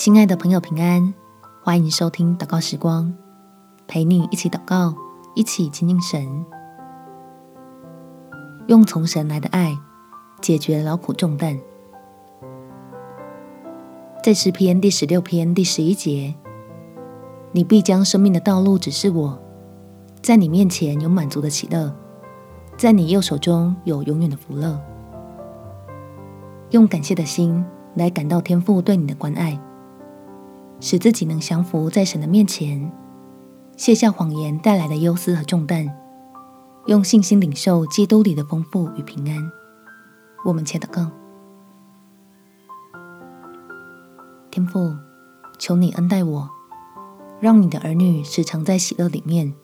亲爱的朋友，平安！欢迎收听祷告时光，陪你一起祷告，一起亲近神，用从神来的爱解决劳苦重担。在诗篇第十六篇第十一节，你必将生命的道路指示我，在你面前有满足的喜乐，在你右手中有永远的福乐。用感谢的心来感到天父对你的关爱。使自己能降服在神的面前，卸下谎言带来的忧思和重担，用信心领受基督里的丰富与平安。我们且祷告：天父，求你恩待我，让你的儿女时常在喜乐里面，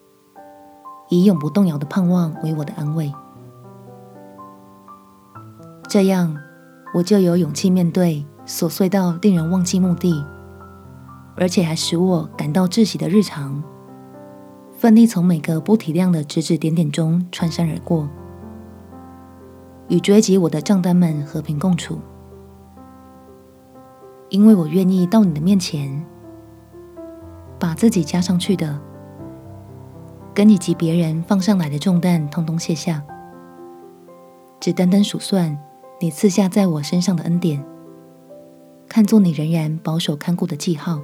以永不动摇的盼望为我的安慰。这样，我就有勇气面对琐碎到令人忘记目的。而且还使我感到窒息的日常，奋力从每个不体谅的指指点点中穿山而过，与追击我的账单们和平共处。因为我愿意到你的面前，把自己加上去的，跟以及别人放上来的重担，通通卸下，只单单数算你赐下在我身上的恩典，看作你仍然保守看顾的记号。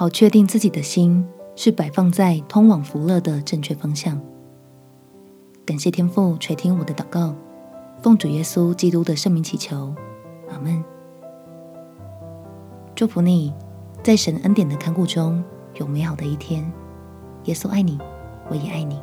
好确定自己的心是摆放在通往福乐的正确方向。感谢天父垂听我的祷告，奉主耶稣基督的圣名祈求，阿门。祝福你，在神恩典的看顾中有美好的一天。耶稣爱你，我也爱你。